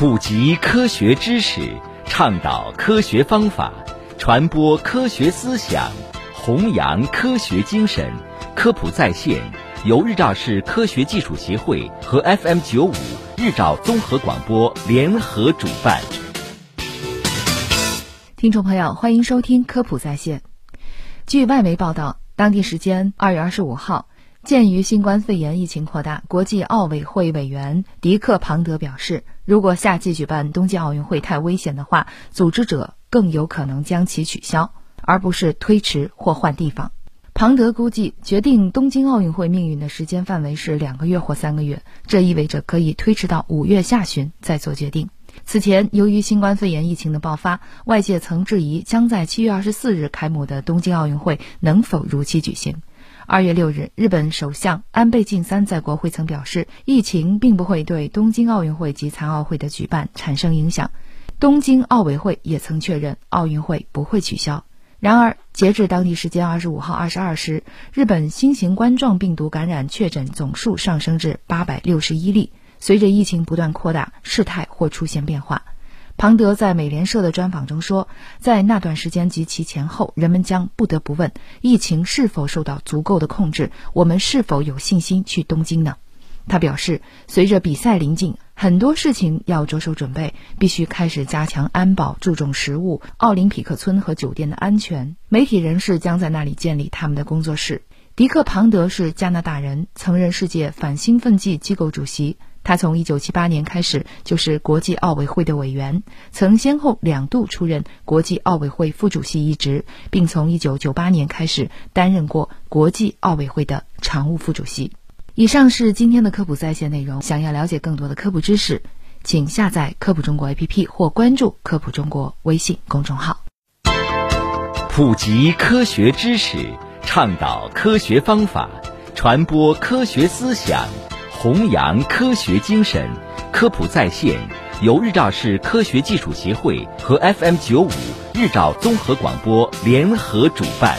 普及科学知识，倡导科学方法，传播科学思想，弘扬科学精神。科普在线由日照市科学技术协会和 FM 九五日照综合广播联合主办。听众朋友，欢迎收听科普在线。据外媒报道，当地时间二月二十五号。鉴于新冠肺炎疫情扩大，国际奥委会委员迪克·庞德表示，如果夏季举办冬季奥运会太危险的话，组织者更有可能将其取消，而不是推迟或换地方。庞德估计，决定东京奥运会命运的时间范围是两个月或三个月，这意味着可以推迟到五月下旬再做决定。此前，由于新冠肺炎疫情的爆发，外界曾质疑将在七月二十四日开幕的东京奥运会能否如期举行。二月六日，日本首相安倍晋三在国会曾表示，疫情并不会对东京奥运会及残奥会的举办产生影响。东京奥委会也曾确认奥运会不会取消。然而，截至当地时间二十五号二十二时，日本新型冠状病毒感染确诊总数上升至八百六十一例。随着疫情不断扩大，事态或出现变化。庞德在美联社的专访中说，在那段时间及其前后，人们将不得不问：疫情是否受到足够的控制？我们是否有信心去东京呢？他表示，随着比赛临近，很多事情要着手准备，必须开始加强安保，注重食物、奥林匹克村和酒店的安全。媒体人士将在那里建立他们的工作室。迪克·庞德是加拿大人，曾任世界反兴奋剂机构主席。他从1978年开始就是国际奥委会的委员，曾先后两度出任国际奥委会副主席一职，并从1998年开始担任过国际奥委会的常务副主席。以上是今天的科普在线内容。想要了解更多的科普知识，请下载科普中国 APP 或关注科普中国微信公众号。普及科学知识，倡导科学方法，传播科学思想。弘扬科学精神，科普在线由日照市科学技术协会和 FM 九五日照综合广播联合主办。